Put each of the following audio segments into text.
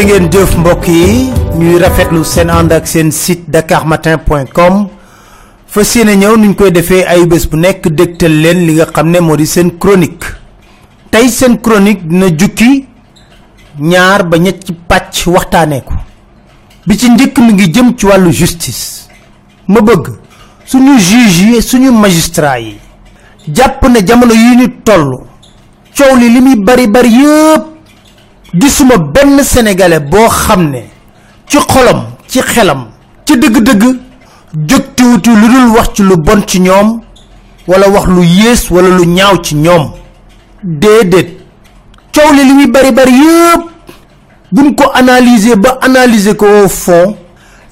jërë ngeen jëf mbokk yi. Ñuy rafetlu seen ànd ak seen site dakarmatin.com fas yéene ñëw nuñ koy defee ay bés bu nekk dégtal leen li nga xam ne moo seen chronique. Tey seen chronique dina jukki ñaar ba ñetti pàcc waxtaanee ko. Bi ci njëkk mi ngi jëm ci wàllu justice. Ma bëgg suñu juge yi suñu magistrat yi jàpp ne jamono yi ñu toll coow li li muy bari bari yëpp gisuma benn sénégalais boo xam ne ci xolam ci xelam ci dëgg-dëgg jógtiwuti lu dul wax ci lu bon ci ñoom wala wax lu yées wala lu ñaaw ci ñoom déedéet coow li li muy bari bari yëpp buñ ko analyser ba analyser ko au fond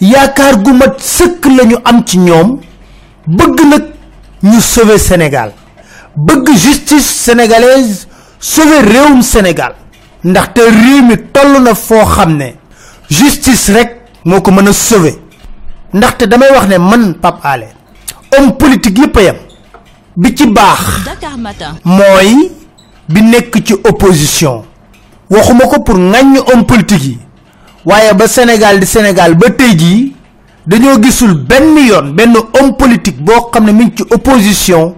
yaakaar gu mat sëkk lañu am ci ñoom bëgg nag ñu sauver sénégal bëgg justice sénégalaise sauver réewum sénégal ndaxte réew mi toll na foo xam ne justice rek moo ko mën a sauver. ndaxte damay wax ne man Pape Alé homme politique yëpp a yem. bi ci baax mooy bi nekk ci opposition. waxuma ko pour ŋàññ homme politique yi. waaye ba Sénégal di Sénégal ba tey jii dañoo gisul benn yoon benn homme politique boo xam ne mi ngi ci opposition.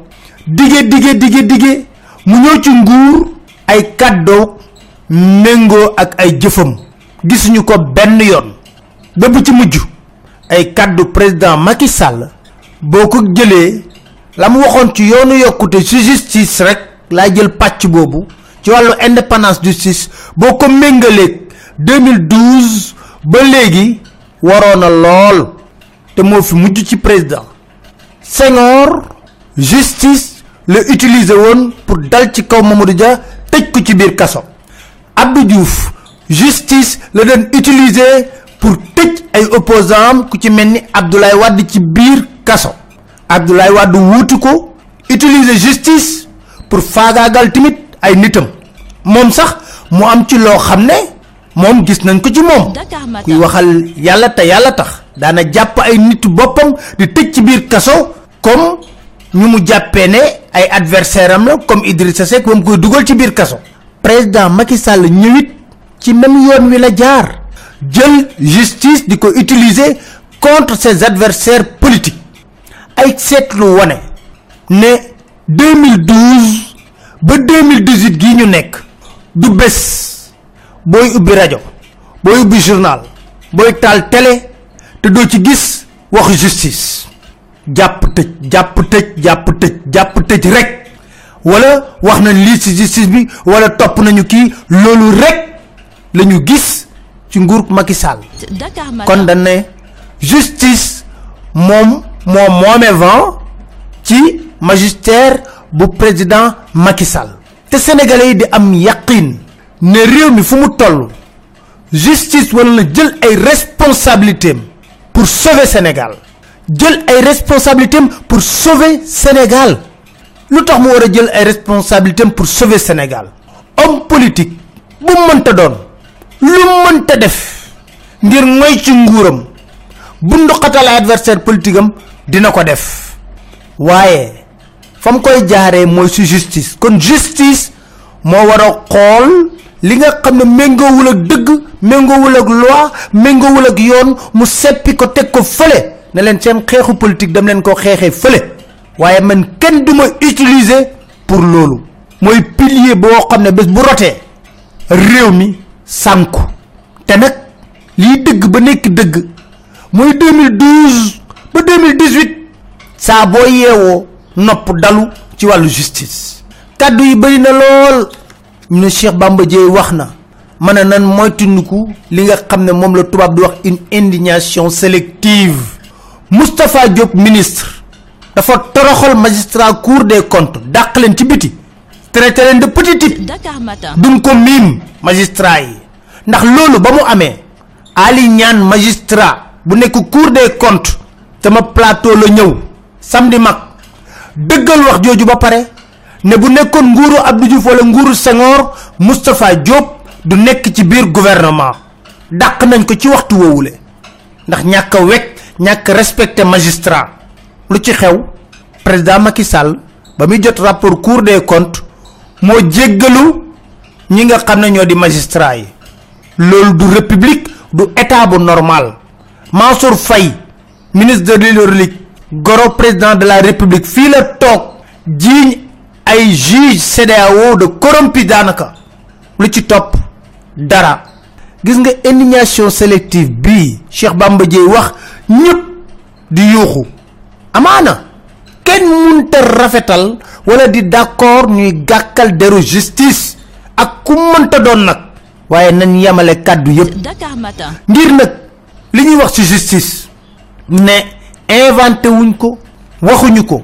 dige dige dige dige mu ñëw ci nguur ay kàddoo méngoo ak ay jëfam. gisuñu ko benn yoon. ba bu ci mujj. ay kàddu président Macky Sall. boo ko jëlee. la mu waxoon ci yoonu yokkute ci justice rek. laa jël pàcc boobu. ci wàllu indépendance justice. boo ko méngaleeg 2012 ba léegi. waroon na lool. te moo fi mujj ci président. Senghor justice la utiliser woon pour dal ci kaw Mamadou Dia tëj ko ci biir kaso Abdou Diouf justice la doon utiliser pour tëj ay opposants ku ci mel ni Abdoulaye Wade ci biir kaso. Abdoulaye Wade wuutu ko utiliser justice pour faagaagal tamit ay nitam. Moom sax mu am ci loo xam ne moom gis nañ ko ci moom. Kuy waxal yàlla te yàlla tax. Daana jàpp ay nit boppam di tëj ci biir kaso comme ñu mu jàppee ne ay adversaire am la comme Idrissa Seck koy dugal ci biir kaso président Macky Sall ñëwit ci même yoon wi la jaar. jël justice di ko utiliser contre ses adversaires politiques. ay seetlu wane ne 2012 ba 2018 gii ñu nekk du bés. booy ubbi rajo booy ubbi journal booy taal télé te doo ci gis waxu justice. jàpp tëj jàpp tëj jàpp tëj jàpp tëj rek wala wax nañ lii ci justice bi wala topp nañu kii loolu rek la ñu gis ci nguur Macky Sall. Kon dañ ne justice moom moo moome vent ci magistère bu président Macky Sall. Te sénégalais yi di am yaqin ne réew mi fu mu toll justice wala na jël ay responsabilités pour sauver Sénégal. Jël ay responsabilités pour sauver Sénégal lu tax mu war a jël ay responsabilités am pour sauver Sénégal. Homme politique bu mënta doon lu mënta def ngir ngoy ci nguuram bundu xatal ay adversaire politique am dina ko def. Waaye fa mu koy jaaree mooy si justice. Kon justice moo war a xool li nga xam ne méngoowul ak dëgg méngoowul ak loi méngoowul ak yoon mu seppi ko teg ko fële. Ne politique leen ko waaye man kenn du ma utiliser pour loolu. mooy pilier boo xam ne bés bu rotee réew mi sànku. te nag lii dëgg ba nekk dëgg mooy 2012 ba 2018 saa boo yeewoo nopp dalu ci wàllu justice. kàddu yi bëri na lool. ñu ne Cheikh Bamba Dièye wax na mën a nan moytundiku li nga xam ne moom la tubaab di wax une indignation sélective. Moustapha Diop ministre dafa toroxal magistrat cour des comptes dàq leen ci biti. traité leen de petit type. Duñ ko miim magistrat yi. ndax loolu ba mu amee Ali ñaan magistrat bu nekk cour des comptes sama plateau la ñëw samedi mag dëggal wax jooju ba pare ne bu nekkoon nguuru Abdou Diouf wala nguuru Senghor Moustapha Diop du nekk ci biir gouvernement. dàq nañ ko ci waxtu woowule. ndax ñàkk wekk ñàkk respecté magistrat. lu ci xew président Macky Sall ba muy jot rapport cour des comptes moo jéggalu ñi nga xam di magistrat yi. Loolu du république du état bu normal. Mansour Faye ministre de l'hydraulique goro président de la république fii la toog jiiñ ay juge CEDEAO de corrompu daanaka. Lu ci topp dara. Gis nga indignation sélective bii Cheikh Bamba wax ñëpp di yuuxu. Amaana kenn munta rafetal wala di d'accord ñuy gàkkal deru justice ak ku mënta doon nag. waaye nañ yemale kàddu yépp. Ngir nag li ñuy wax ci justice ne inventé wuñ ko waxuñu ko.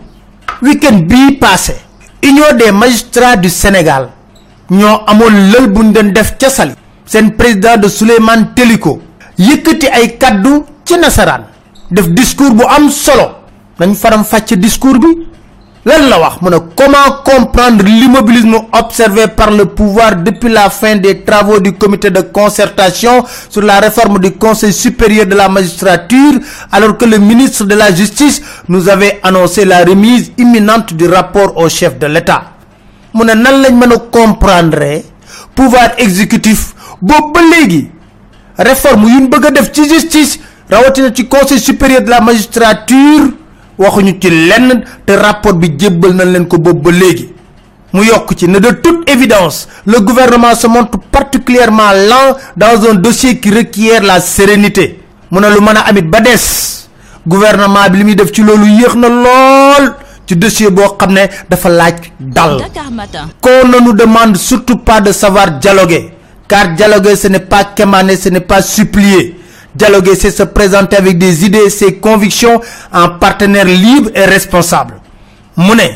week-end bii passé union des magistrats du Sénégal ñoo amoon lël buñ doon def ca Saly. seen président de Souleymane Teliko yëkkati ay kaddu ci nasaraan def discours bu am solo dañ faram discours bi. Comment comprendre l'immobilisme observé par le pouvoir depuis la fin des travaux du comité de concertation sur la réforme du conseil supérieur de la magistrature alors que le ministre de la justice nous avait annoncé la remise imminente du rapport au chef de l'État. Mu ne nan comprendre pouvoir exécutif boobu réforme yu ñu bëgg justice rawatina conseil supérieur de la magistrature waxuñu ci lenn te rapport bi jébbal nañ leen ko boobu ba léegi. mu yokk ci ne de toute évidence le gouvernement se montre particulièrement lent dans un dossier qui requiert la sérénité. mu ne lu mën a amit ba des. gouvernement bi li muy def ci loolu yéex na lool ci dossier boo xam ne dafa laaj dal. Qu'on ne nous demande surtout pas de savoir dialoguer car dialoguer ce n'est pas quémaner ce n'est pas supplier dialoguer c'est se présenter avec des idées ses convictions en partenaire libre et responsable. Mu ne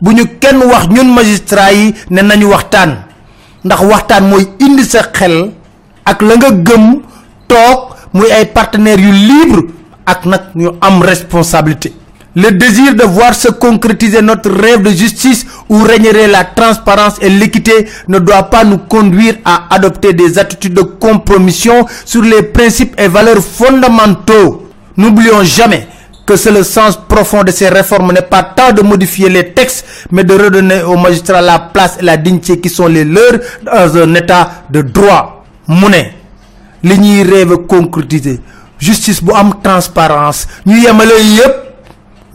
bu ñu kenn wax ñun magistrats yi ne nañu waxtaan. Ndax waxtaan mooy indi sa xel ak la nga gëm toog muy ay partenaires yu libre ak nag ñu am responsabilité le désir de voir se concrétiser notre rêve de justice où régnerait la transparence et l'équité ne doit pas nous conduire à adopter des attitudes de compromission sur les principes et valeurs fondamentaux. N'oublions jamais que c'est le sens profond de ces réformes n'est pas tant de modifier les textes, mais de redonner aux magistrats la place et la dignité qui sont les leurs dans un état de droit. mu ne li ñuy rêve concrétiser justice am transparence yemale yépp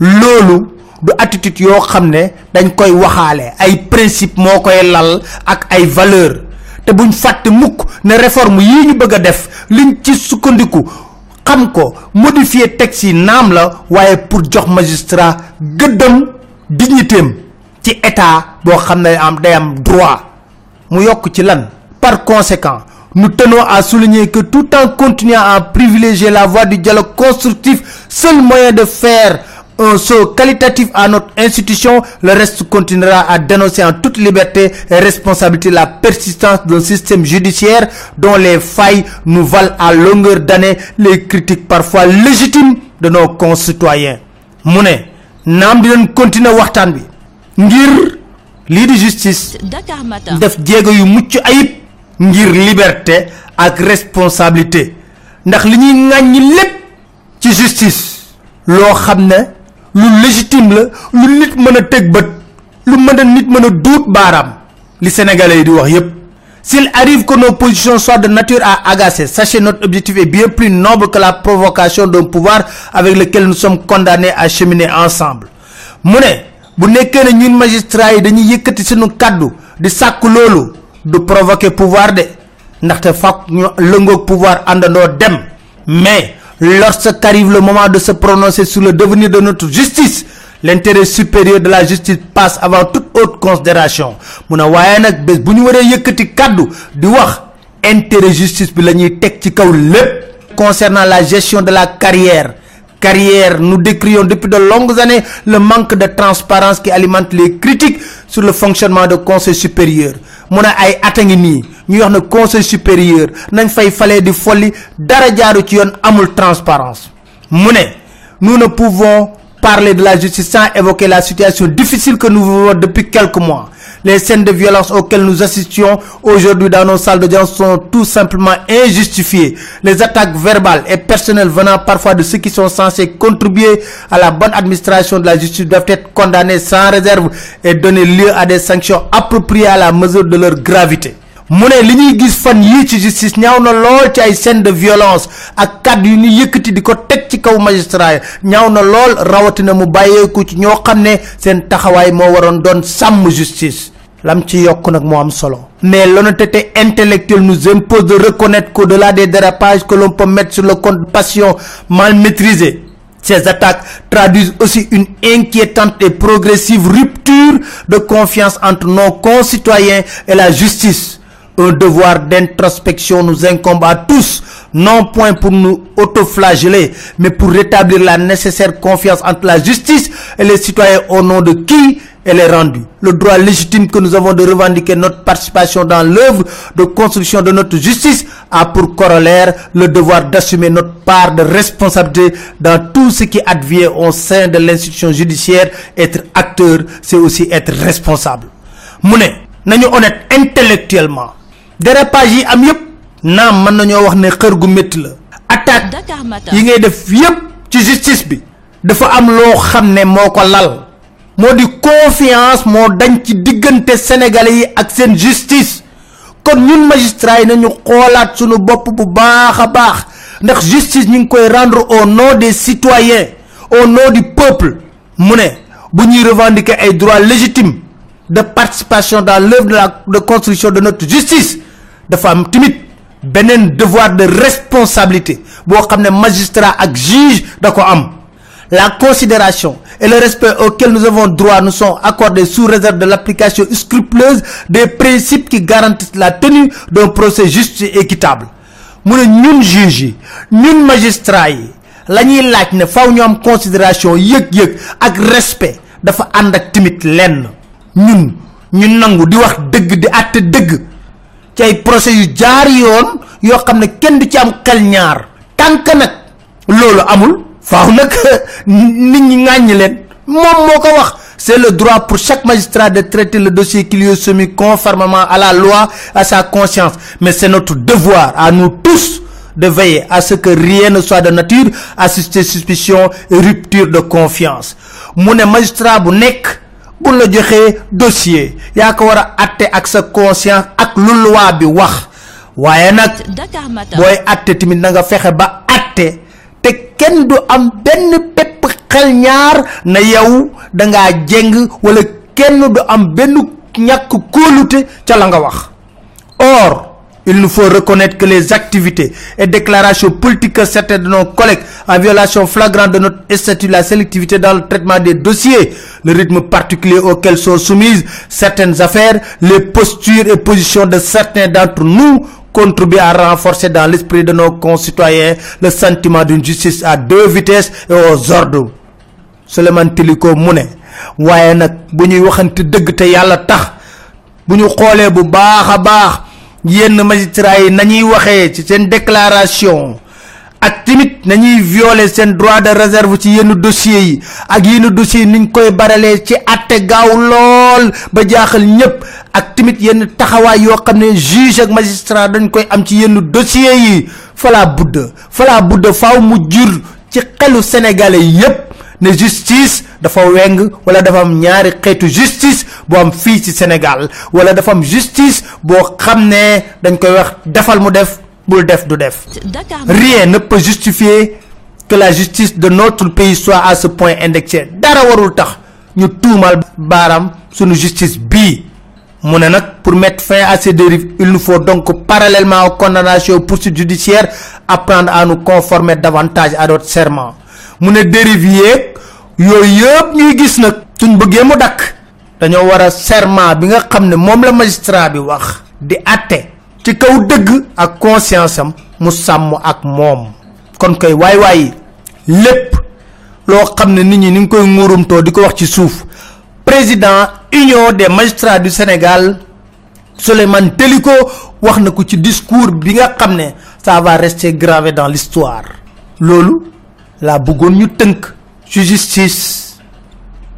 loolu du attitude yoo xam ne dañ koy waxaale. ay principe moo koy lal ak ay valeur. te buñ fàtte mukk ne réforme yii ñu bëgg def liñ ci sukkandiku xam ko modifier texte yi naam la waaye pour jox magistrat gëddam dignitéem ci état boo xam am day am droit. mu ci lan? par conséquent nous tenons à souligner que tout en continuant à privilégier la voie du dialogue constructif seul moyen de faire un saut qualitatif à notre institution. Le reste continuera à dénoncer en toute liberté et responsabilité la persistance d'un système judiciaire dont les failles nous valent à longueur d'année les critiques parfois légitimes de nos concitoyens. Mu ne naam di leen continuer waxtaan bi ngir lii di justice def jéego yu mucc ayib ngir liberté ak responsabilité. Ndax li ñuy ŋàññi lépp ci justice loo xam ne lu légitime la lu nit mën a teg bët lu mën a nit mën a duut baaraam. Li sénégalais yi di wax yépp s'il arrive que nos positions soient de nature à agacer sachez notre objectif est bien plus noble que la provocation d'un pouvoir avec lequel nous sommes condamnés à cheminer ensemble. Mu ne bu nekkee ne ñun magistrats yi dañuy yëkkati suñu kàddu di sàkk loolu du provoquer pouvoir de ndaxte fàkk ñu lëngoog pouvoir àndandoo dem. Mais lorsqu'arrive le moment de se prononcer sur le devenir de notre justice l'intérêt supérieur de la justice passe avant toute autre considération. Mu ne waaye intérêt justice bi la concernant la gestion de la carrière carrière nous décrions depuis de longues années le manque de transparence qui alimente les critiques sur le fonctionnement de conseil supérieur mu ne ay at a ngi nii. Wax conseil supérieur nañ fay falee di folli dara jaaru ci yoon amul transparence. Mu nous ne pouvons parler de la justice sans évoquer la situation difficile que nous vivons depuis quelques mois les scènes de violence auxquelles nous assistions aujourd'hui dans nos salles d'audience sont tout simplement injustifiées. Les attaques verbales et personnelles venant parfois de ceux qui sont censés contribuer à la bonne administration de la justice doivent être condamnées sans réserve et donner lieu à des sanctions appropriées à la mesure de leur gravité mu ne li ñuy gis fan yii ci justice ñaaw na lool ci ay scène de violence ak kàddu yu ñu yëkkati di ko teg ci kaw magistrat yi ñaaw na lool rawatina mu bàyyeeku ci ñoo xam ne seen taxawaay moo waroon doon sàmm justice. Lam ci yokk nag moo am solo. Mais l'honnêteté intellectuelle nous impose de reconnaître qu'au-delà des dérapages que l'on peut mettre sur le compte passion mal maîtrisée ces attaques traduisent aussi une inquiétante et progressive rupture de confiance entre nos concitoyens et la justice un devoir d'introspection nous incombe à tous, non point pour nous autoflageller, mais pour rétablir la nécessaire confiance entre la justice et les citoyens au nom de qui elle est rendue. Le droit légitime que nous avons de revendiquer notre participation dans l'œuvre de construction de notre justice a pour corollaire le devoir d'assumer notre part de responsabilité dans tout ce qui advient au sein de l'institution judiciaire. Être acteur, c'est aussi être responsable. Mouné, nañu honnête intellectuellement dérapage yi am yépp naam mën nañoo wax ne xër gu métti la. Attaque yi ngay def yépp ci justice bi dafa am loo xam ne moo ko lal. Moo di confiance moo dañ ci diggante sénégalais yi ak seen justice. Kon ñun magistrat yi nañu xoolaat sunu bopp bu baax a baax. Ndax justice ñu ngi koy rendre au nom des citoyens au nom du peuple. Mu ne bu ñuy revendiquer ay droits légitimes de participation dans l'œuvre de la de construction de notre justice dafa am timit benen devoir de responsabilité bo xamné magistrat ak da la considération et le respect auquel nous avons droit nous sont accordés sous réserve de l'application scrupuleuse des principes qui garantissent la tenue d'un procès juste et équitable. Mu ne ñun juge ñun magistrat yi lañuy laaj ne faaw ñu am considération yëg-yëg ak respect dafa ànd ak timit lenn. Ñun ñu nangu di wax ci ay procès yu jaar yoon yoo xam ne kenn du ci am xel ñaar. Tànk c'est le droit pour chaque magistrat de traiter le dossier qui lui est soumis conformément à la loi à sa conscience. Mais c'est notre devoir à nous tous de veiller à ce que rien ne soit de nature à susciter suspicion et rupture de confiance. Mu ne magistrat bu nekk bu la joxee dossier. Yaa ko war a atte ak sa conscience ak lu loi bi wax. Waaye nag booy àtte tamit na nga fexe ba àtte te kenn du am benn pepp xel ñaar na yow da ngaa jeng wala kenn du am benn ñàkk kóolute ca la nga wax. Or il nous faut reconnaître que les activités et déclarations politiques que certains de nos collègues en violation flagrante de notre statut la sélectivité dans le traitement des dossiers, le rythme particulier auquel sont soumises certaines affaires, les postures et positions de certains d'entre nous contribuent à renforcer dans l'esprit de nos concitoyens le sentiment d'une justice à deux vitesses et aux ordres. Yenn magistrat yi nañuy waxee ci seen déclaration. Ak timit nañuy violer seen droit de réserve ci yenn dossiers yi. Ak yenn dossiers niñ koy baralee ci atte gaaw lool ba jaaxal ñëpp ak timit yenn taxawaay yoo xam ne juge ak magistrat dañ koy am ci yenn dossiers yi. Fala budda fala budda faaw mu jur ci xelu sénégalais yépp ne justice dafa weng wala dafa am ñaari xeetu justice bu am fii ci Sénégal wala dafa am justice boo xam ne dañ koy wax defal mu def bul def du def. Rien ne peut justifier que la justice de notre pays soit à ce point indexée. Dara warul tax ñu tuumal baaraam sunu justice bii. Mu ne nag pour mettre fin à ces dérives il nous faut donc parallèlement aux condamnations aux poursuites judiciaires apprendre à nous conformer davantage à notre serment mu ne dérive yeeg yooyu yëpp ñuy gis nag suñ bëggee mu dakk. Dañoo war a serment bi nga xam ne moom la magistrat bi wax di atte ci kaw dëgg ak conscience am mu sàmm ak moom. Kon koy waay waay lépp loo xam ne nit ñi ni ngi koy nguurumtoo di wax ci suuf président union des magistrats du sénégal Souleymane Teliko wax ko ci discours bi nga xam ne ça va rester gravé dans l'histoire. Loolu la bëggoon ñu tënk ci justice.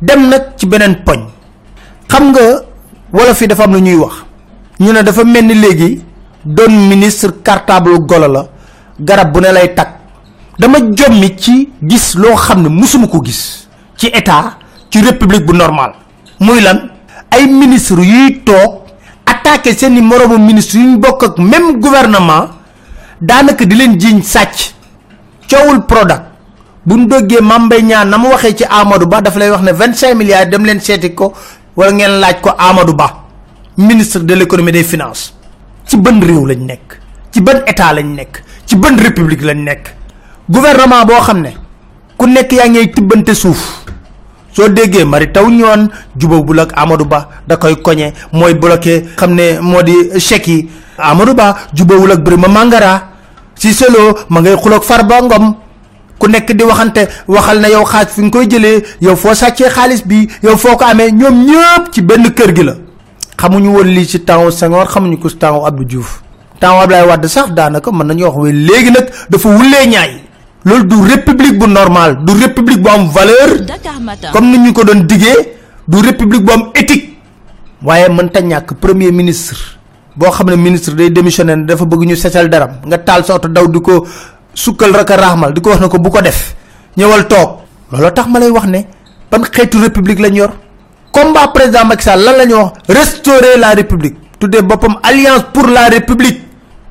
Dem nag ci beneen poñ. Xam nga wala fi dafa am lu ñuy wax. Ñu ne dafa mel ni léegi doon ministre cartable golo la garab bu ne lay tag dama jommi ci gis loo xam ne musuma ko gis ci état ci république bu normal. Muy lan? Ay ministre yuy toog attaquer seen moromu ministre yu bokk ak même gouvernement daanaka di leen jiñ sàcc. Coowul product bu ñu dëggee mambay ñaan na mu waxee ci amadou ba dafa lay wax ne 25 milliards dem leen seeti ko wala ngeen laaj ko amadou ba ministre de l'économie des finances. Ci ban réew lañ nekk? Ci ban état lañ nekk? Ci ban république lañ nekk? Gouvernement boo xam ne ku nekk yaa ngay tibbante suuf. Soo déggee mari taw ñoon jubawul ak amadou ba da koy mooy bloqué xam ne moo di chèque yi. Amadou ba jubawul ak brima mangara si selo ma ngay farba ku nekk di waxante waxal na yow xaaj fi nga koy jëlee yow foo sàccee xaalis bi yow foo ko amee ñoom ñëpp ci benn kër gi la. Xamuñu woon lii ci temps senghor xamuñu ko ci temps abdou diouf. Temps ablaye wadd sax daanaka mën nañu wax wé léegi nag dafa wulee ñaay. Loolu du république bu normal du république bu am valeur. Comme ni ñu ko doon diggee du république bu am éthique. Waaye mënta ñàkk premier ministre. Boo xam ne ministre day démissionné dafa bëgg ñu setal daram nga taal sa oto daw di ko sukkal raka rahmal di ko wax ne ko bu ko def ñëwal toog. Looloo tax ma lay wax ne ban yor? Combat président Macky Sall lan lañ wax? Restaurer la république. Tuddee boppam alliance pour la république.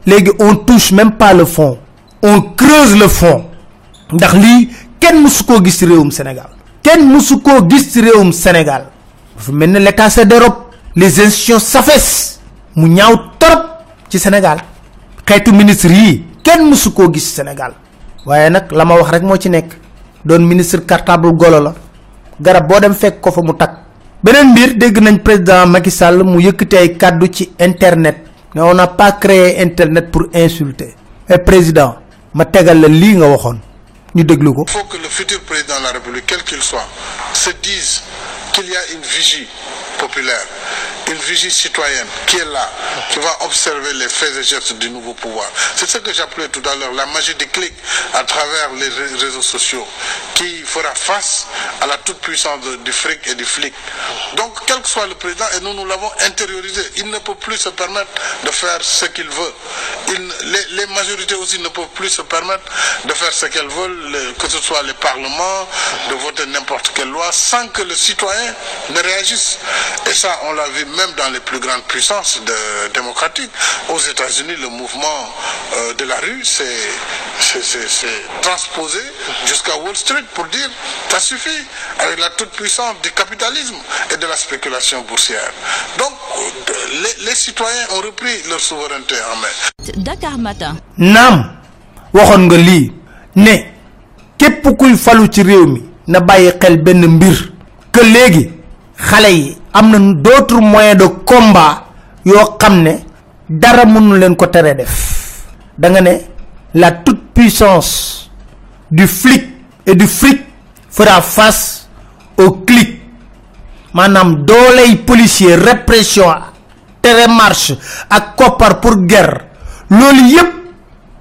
Léegi on touche même pas le fond. On creuse le fond. Ndax lii kenn musu koo gis ci réewum sénégal. Kenn musu koo gis ci sénégal. Dafa mel l'état se dérobe. Les institutions s'affaissent. Mu ñaaw torop ci sénégal. Xeetu ministre yi kenn gis sénégal. waaye nag la wax rek moo ci nekk. doon ministre cartable golo la. garab boo dem fekk ko mu beneen mbir président Macky Sall mu yëkkati internet. mais on n'a pas créé internet pour insulter. Et président ma tegal il faut que le futur président de la république quel qu'il soit se dise qu'il y a une vigie populaire une vigie citoyenne qui est là, qui va observer les faits et gestes du nouveau pouvoir. C'est ce que j'appelais tout à l'heure la magie des clics à travers les réseaux sociaux, qui fera face à la toute-puissance du fric et du flic. Donc, quel que soit le président, et nous, nous l'avons intériorisé, il ne peut plus se permettre de faire ce qu'il veut. Les, majorités aussi ne peuvent plus se permettre de faire ce qu'elles veulent, que ce soit les parlements, de voter n'importe quelle loi, sans que le citoyen ne réagisse. Et ça, on l'a vu même dans les plus grandes puissances de, démocratiques. Aux États-Unis, le mouvement euh, de la rue s'est transposé jusqu'à Wall Street pour dire ça suffit avec la toute-puissance du capitalisme et de la spéculation boursière. Donc, les, les, citoyens ont repris leur souveraineté en main. Dakar Matin. Nam, waxon nga li ne képp kuy falu ci réew mi na bàyyi xel benn mbir que léegi xale yi am na d'autres moyens de combat yoo xam ne dara mënu leen ko tere def. Da nga ne la toute puissance du flic et du fric fera face au clic. Maanaam dooley policier répression tere marche ak koppar pour guerre. Loolu yépp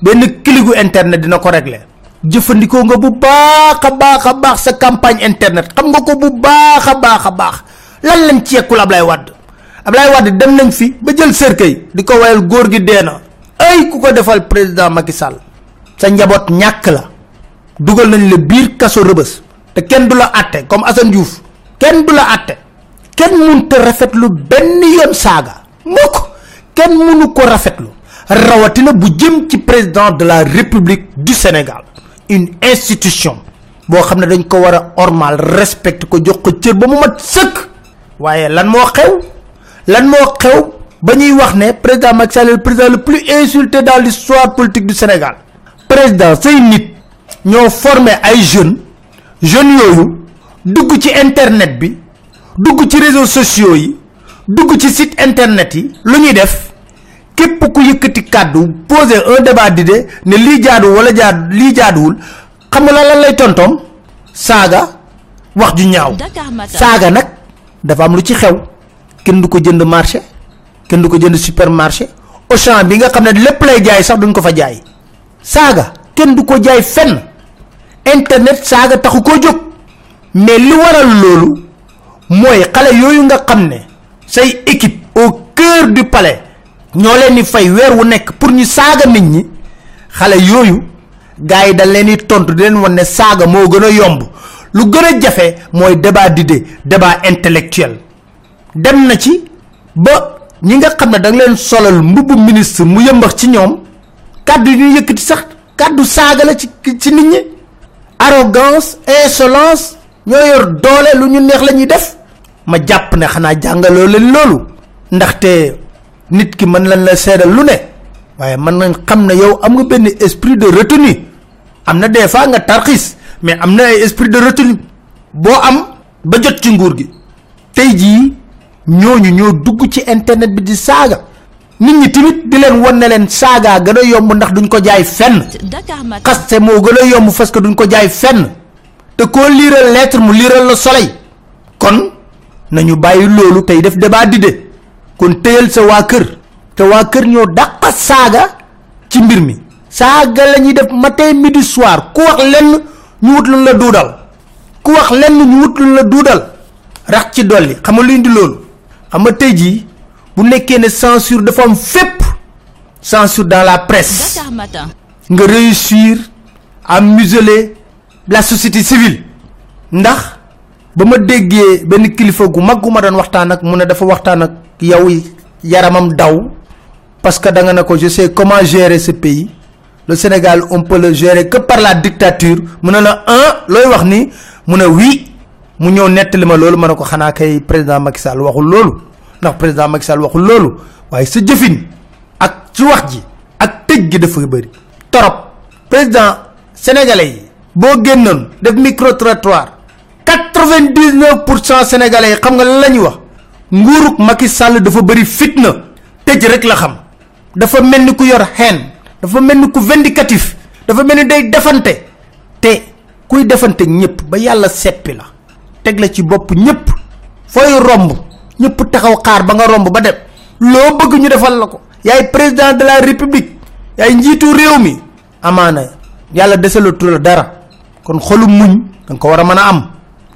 benn cligu internet dina ko régler. Jëfandikoo nga bu baax a baax sa campagne internet. Xam nga ko bu baax a baax baax lan lañ ci yekkul ablay wad ablay wad dem nañ fi ba jël cercueil di ko wayal góor gi deena ay ku ko defal président Macky Sall sa njabot ñak la. Dugal nañ le biir kasso rebeus te kenn du la atté comme Assane Diouf. Kenn du la atté kenn munta rafetlu benn yoon saga mukk. Kenn munu ko rafetlu. Rawatina bu jëm ci président de la république du sénégal. Une institution boo xam ne dañ ko war a ormal ko jox ko cër ba mat sëkk waaye lan moo xew? Lan moo xew ba ñuy wax ne président Macky Sall le président le plus insulté dans l'histoire politique du Sénégal. Président say nit ñoo formé ay jeunes. Jeunes yooyu dugg ci internet bi dugg ci réseaux sociaux yi dugg ci site internet yi lu ñuy def képp ku yëkkati kàddu poser un débat d'idée ne lii jaadu wala jaadu lii jaaduwul xam nga lan lay tontoom? Saaga wax ju ñaaw. Saaga nag dafa am lu ci xew. kenn du ko jënd marché kenn du ko jënd supermarché. auchan bi nga xam ne lépp lay jaay sax duñ ko fa jaay. kenn du ko jaay fenn. internet saaga taxu koo jóg. mais li waral loolu mooy xale yooyu nga xam say équipe au cœur du palais ñoo leen di fay weer wu nekk pour ñu saaga nit ñi. xale yooyu gars dañ leen di tontu di leen wan ne saaga moo yomb lu gën a jafe mooy débat d'idée débat intellectuel. Dem na ci ba ñi nga xam ne da leen solal mbubbu ministre mu yëmbax ci ñoom kaddu ñu yëkkati sax kaddu saaga la ci ci nit ñi. Arrogance insolence yor doole lu ñu neex la ñuy def. Ma jàpp ne xanaa jàngaloo leen loolu ndaxte nit ki mën lañ la seedal lu ne waaye mën nañ xam ne yow am nga benn esprit de retenue. Am na des fois nga tarxis mais am na ay esprit de retenue boo am ba jot ci nguur gi. Tey jii ñooñu ñoo dugg ci internet bi di saaga. Nit ñi tamit di leen won ne leen saaga gën a yomb ndax duñ ko jaay fenn. Xaste moo gën a yomb parce que duñ ko jaay fenn. Te koo liiral lettre mu liiral la soleil. Kon nañu bàyyi loolu tey def débat d'idée kon téyal sa waa kër. Te waa kër ñoo dàq saaga ci mbir mi. Saaga la ñuy def matin midi soir. Ku wax lenn ñu wut luñ la duudal. ku wax lenn ñu wut luñ la duudal. rax ci dolli. xam nga lu indi loolu? xam nga tey jii bu nekkee ne censure dafa am fépp. censure dans la presse. Nga réussir à museler la société civile. ndax ba ma déggee benn kilifa gu mag gu ma doon waxtaan ak mu ne dafa waxtaan ak yow yaramam daw. parce que da nga ne ko je sais comment gérer ce pays le Sénégal on peut le gérer que par la dictature. La un looy wax ni mu ne oui mu ñëw nettali ma loolu ma ne ko xanaa kay président Macky Sall waxul loolu. Ndax président Macky Sall waxul loolu. Waaye sa jëfin ak ci wax ji ak gi dafa bëri. Torop. Président sénégalais yi boo génnoon def micro trottoir 99% sénégalais xam nga lan la ñuy wax. Nguuruk Macky Sall dafa bëri fitna. Tëj rek la xam. Dafa mel ni ku yor xeen dafa mel ni ku vindicatif dafa mel ni day defante. Te kuy defante ñëpp ba yàlla seppi la teg la ci bopp ñëpp. Fooy romb ñëpp taxaw xaar ba nga romb ba dem. Loo bëgg ñu defal la ko. Yaay président de la république yaay njiitu réew mi. Amaana yàlla desalatu la dara. Kon xolu muñ da nga ko war a mën a am.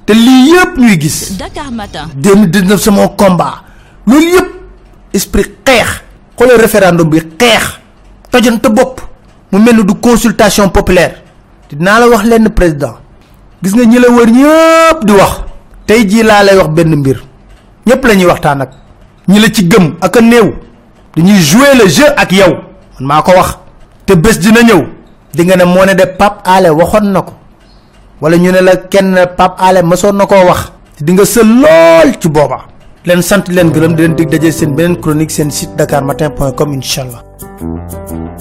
Te lii yëpp ñuy gis. Dakar Matin. 2019 c'est mon combat. Loolu yëpp esprit xeex. Xoolal référendum bi xeex tojante bopp mu mel du consultation populaire. Dinaa la wax lenn président. Gis nga ñi la wër ñëpp di wax. Tey jii laa lay wax benn mbir. Ñëpp la ñuy waxtaan ak. Ñi la ci gëm ak a néew dañuy jouer le jeu ak yow. Man maa wax. Te bés dina di nga ne de Pape Alé waxoon na wala ñu ne la kenn Pape Alé mësoon na koo wax. Di nga sël lool ci booba. Leen sant leen gërëm di leen dig daje seen beneen chronique seen site dakarmatin.com incha allah Thank you.